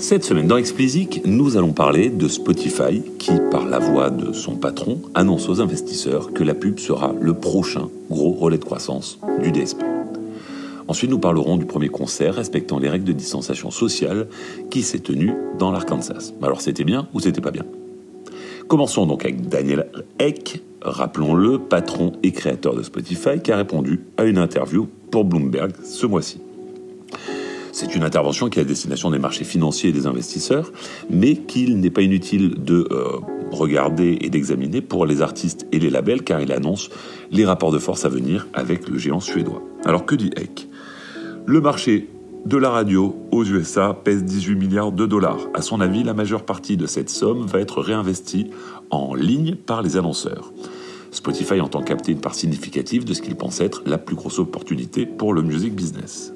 Cette semaine dans Explicit, nous allons parler de Spotify qui, par la voix de son patron, annonce aux investisseurs que la pub sera le prochain gros relais de croissance du DSP. Ensuite, nous parlerons du premier concert respectant les règles de distanciation sociale qui s'est tenu dans l'Arkansas. Alors c'était bien ou c'était pas bien? Commençons donc avec Daniel Eck, rappelons-le, patron et créateur de Spotify, qui a répondu à une interview pour Bloomberg ce mois-ci. C'est une intervention qui est à destination des marchés financiers et des investisseurs, mais qu'il n'est pas inutile de euh, regarder et d'examiner pour les artistes et les labels, car il annonce les rapports de force à venir avec le géant suédois. Alors que dit Eck Le marché de la radio aux USA pèse 18 milliards de dollars. À son avis, la majeure partie de cette somme va être réinvestie en ligne par les annonceurs. Spotify entend capter une part significative de ce qu'il pense être la plus grosse opportunité pour le music business.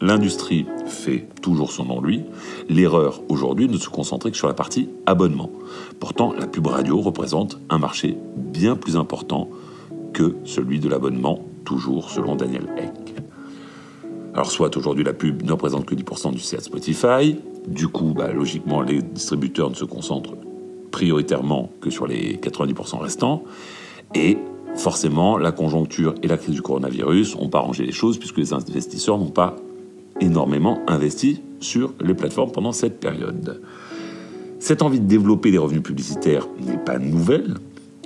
L'industrie fait toujours son ennui. L'erreur aujourd'hui ne se concentrer que sur la partie abonnement. Pourtant, la pub radio représente un marché bien plus important que celui de l'abonnement, toujours selon Daniel Eck. Alors soit aujourd'hui la pub ne représente que 10% du CA Spotify, du coup bah, logiquement les distributeurs ne se concentrent prioritairement que sur les 90% restants, et forcément la conjoncture et la crise du coronavirus n'ont pas rangé les choses puisque les investisseurs n'ont pas énormément investi sur les plateformes pendant cette période. Cette envie de développer des revenus publicitaires n'est pas nouvelle,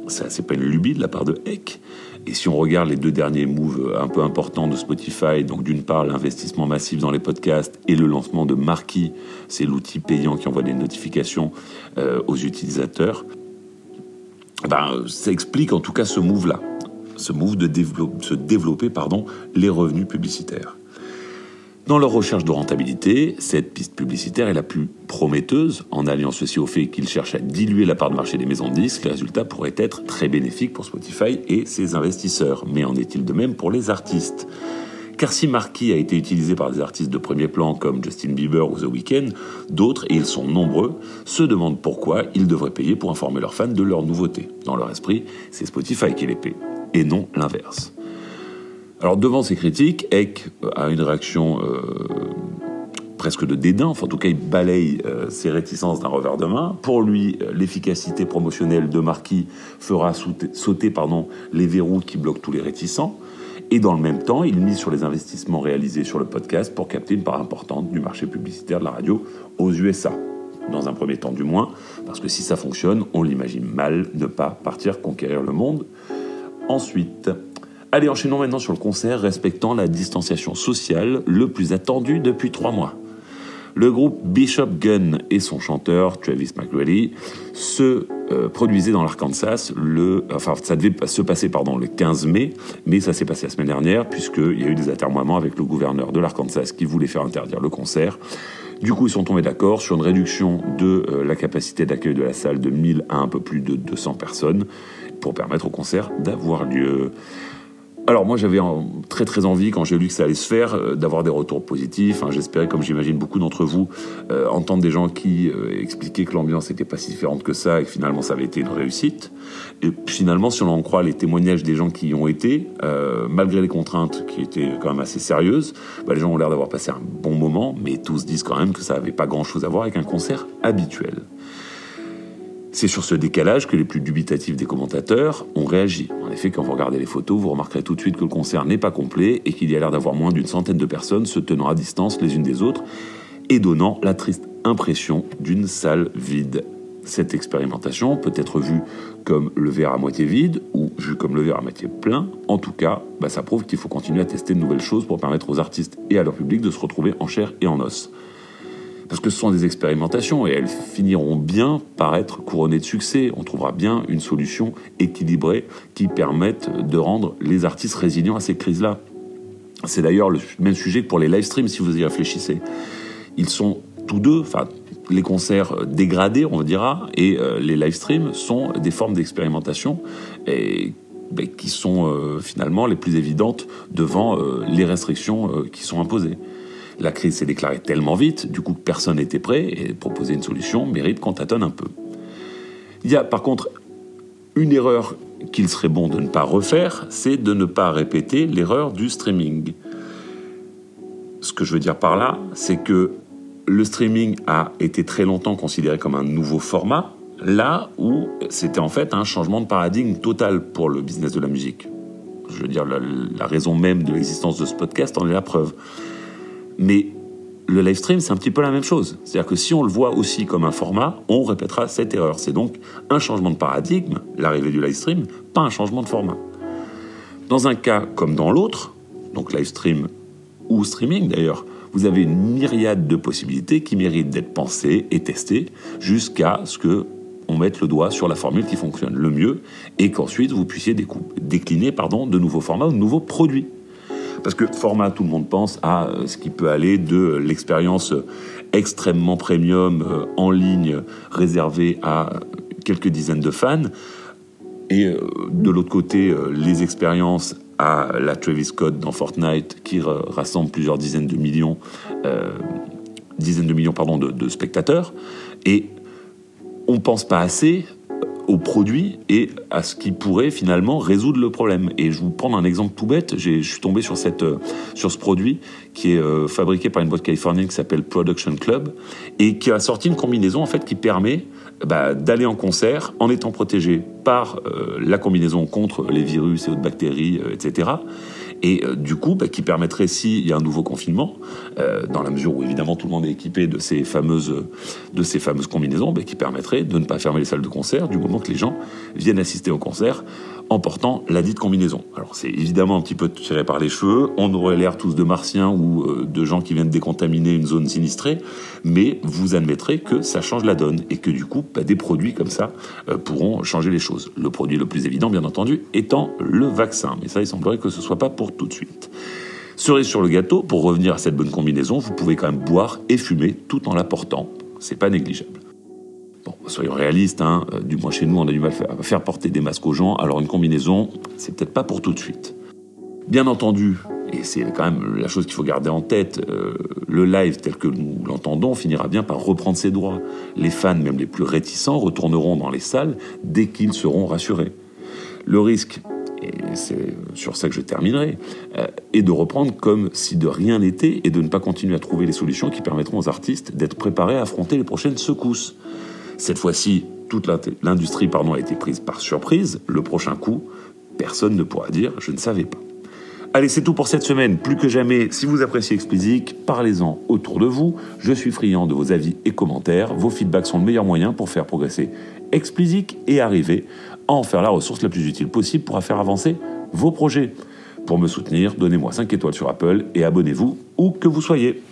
ça c'est pas une lubie de la part de Eck. Et si on regarde les deux derniers moves un peu importants de Spotify, donc d'une part l'investissement massif dans les podcasts et le lancement de Marquee, c'est l'outil payant qui envoie des notifications euh, aux utilisateurs, ben, ça explique en tout cas ce move-là, ce move de se développer pardon, les revenus publicitaires. Dans leur recherche de rentabilité, cette piste publicitaire est la plus prometteuse, en alliant ceci au fait qu'ils cherchent à diluer la part de marché des maisons de disques, les résultats pourraient être très bénéfiques pour Spotify et ses investisseurs. Mais en est-il de même pour les artistes? Car si Marquis a été utilisé par des artistes de premier plan comme Justin Bieber ou The Weeknd, d'autres, et ils sont nombreux, se demandent pourquoi ils devraient payer pour informer leurs fans de leurs nouveautés. Dans leur esprit, c'est Spotify qui les paie, et non l'inverse. Alors devant ces critiques, Eck a une réaction euh, presque de dédain, enfin en tout cas il balaye euh, ses réticences d'un revers de main. Pour lui, euh, l'efficacité promotionnelle de Marquis fera sauter, les verrous qui bloquent tous les réticents. Et dans le même temps, il mise sur les investissements réalisés sur le podcast pour capter une part importante du marché publicitaire de la radio aux USA. Dans un premier temps du moins, parce que si ça fonctionne, on l'imagine mal ne pas partir conquérir le monde. Ensuite, Allez, enchaînons maintenant sur le concert respectant la distanciation sociale le plus attendu depuis trois mois. Le groupe Bishop Gunn et son chanteur Travis McGrady se euh, produisaient dans l'Arkansas le, enfin ça devait se passer pardon le 15 mai, mais ça s'est passé la semaine dernière puisqu'il y a eu des atermoiements avec le gouverneur de l'Arkansas qui voulait faire interdire le concert. Du coup, ils sont tombés d'accord sur une réduction de euh, la capacité d'accueil de la salle de 1000 à un peu plus de 200 personnes pour permettre au concert d'avoir lieu. Alors moi j'avais très très envie quand j'ai lu que ça allait se faire euh, d'avoir des retours positifs. J'espérais, comme j'imagine beaucoup d'entre vous, euh, entendre des gens qui euh, expliquaient que l'ambiance n'était pas si différente que ça et que finalement ça avait été une réussite. Et finalement, si on en croit les témoignages des gens qui y ont été, malgré les contraintes qui étaient quand même assez sérieuses, bah, les gens ont l'air d'avoir passé un bon moment, mais tous disent quand même que ça n'avait pas grand-chose à voir avec un concert habituel. C'est sur ce décalage que les plus dubitatifs des commentateurs ont réagi. En effet, quand vous regardez les photos, vous remarquerez tout de suite que le concert n'est pas complet et qu'il y a l'air d'avoir moins d'une centaine de personnes se tenant à distance les unes des autres et donnant la triste impression d'une salle vide. Cette expérimentation peut être vue comme le verre à moitié vide ou vue comme le verre à moitié plein. En tout cas, bah, ça prouve qu'il faut continuer à tester de nouvelles choses pour permettre aux artistes et à leur public de se retrouver en chair et en os parce que ce sont des expérimentations et elles finiront bien par être couronnées de succès. On trouvera bien une solution équilibrée qui permette de rendre les artistes résilients à ces crises-là. C'est d'ailleurs le même sujet que pour les live streams, si vous y réfléchissez. Ils sont tous deux, enfin, les concerts dégradés, on dira, et euh, les live streams sont des formes d'expérimentation et ben, qui sont euh, finalement les plus évidentes devant euh, les restrictions qui sont imposées. La crise s'est déclarée tellement vite, du coup que personne n'était prêt, et proposer une solution mérite qu'on tâtonne un peu. Il y a par contre une erreur qu'il serait bon de ne pas refaire, c'est de ne pas répéter l'erreur du streaming. Ce que je veux dire par là, c'est que le streaming a été très longtemps considéré comme un nouveau format, là où c'était en fait un changement de paradigme total pour le business de la musique. Je veux dire, la, la raison même de l'existence de ce podcast en est la preuve. Mais le live stream, c'est un petit peu la même chose. C'est-à-dire que si on le voit aussi comme un format, on répétera cette erreur. C'est donc un changement de paradigme, l'arrivée du live stream, pas un changement de format. Dans un cas comme dans l'autre, donc live stream ou streaming d'ailleurs, vous avez une myriade de possibilités qui méritent d'être pensées et testées jusqu'à ce que on mette le doigt sur la formule qui fonctionne le mieux et qu'ensuite vous puissiez décliner pardon, de nouveaux formats ou de nouveaux produits. Parce que format, tout le monde pense à euh, ce qui peut aller de l'expérience extrêmement premium euh, en ligne réservée à quelques dizaines de fans, et euh, de l'autre côté, les expériences à la Travis Scott dans Fortnite qui rassemble plusieurs dizaines de millions, dizaines de millions spectateurs. Et on pense pas assez au produit et à ce qui pourrait finalement résoudre le problème. Et je vous prends un exemple tout bête. Je suis tombé sur, cette, euh, sur ce produit qui est euh, fabriqué par une boîte californienne qui s'appelle Production Club et qui a sorti une combinaison en fait qui permet bah, d'aller en concert en étant protégé par euh, la combinaison contre les virus et autres bactéries, etc et du coup bah, qui permettrait s'il y a un nouveau confinement, dans la mesure où évidemment tout le monde est équipé de ces fameuses, de ces fameuses combinaisons, bah, qui permettrait de ne pas fermer les salles de concert du moment que les gens viennent assister au concert en portant la dite combinaison. Alors c'est évidemment un petit peu tiré par les cheveux, on aurait l'air tous de martiens ou euh, de gens qui viennent décontaminer une zone sinistrée, mais vous admettrez que ça change la donne et que du coup bah, des produits comme ça euh, pourront changer les choses. Le produit le plus évident bien entendu étant le vaccin, mais ça il semblerait que ce soit pas pour tout de suite. Cerise sur le gâteau, pour revenir à cette bonne combinaison, vous pouvez quand même boire et fumer tout en la portant. C'est pas négligeable. Soyons réalistes, hein, euh, du moins chez nous, on a du mal à faire porter des masques aux gens, alors une combinaison, c'est peut-être pas pour tout de suite. Bien entendu, et c'est quand même la chose qu'il faut garder en tête, euh, le live tel que nous l'entendons finira bien par reprendre ses droits. Les fans, même les plus réticents, retourneront dans les salles dès qu'ils seront rassurés. Le risque, et c'est sur ça que je terminerai, euh, est de reprendre comme si de rien n'était et de ne pas continuer à trouver les solutions qui permettront aux artistes d'être préparés à affronter les prochaines secousses. Cette fois-ci, toute l'industrie a été prise par surprise. Le prochain coup, personne ne pourra dire je ne savais pas. Allez, c'est tout pour cette semaine. Plus que jamais, si vous appréciez Explicit, parlez-en autour de vous. Je suis friand de vos avis et commentaires. Vos feedbacks sont le meilleur moyen pour faire progresser Explicit et arriver à en faire la ressource la plus utile possible pour faire avancer vos projets. Pour me soutenir, donnez-moi 5 étoiles sur Apple et abonnez-vous où que vous soyez.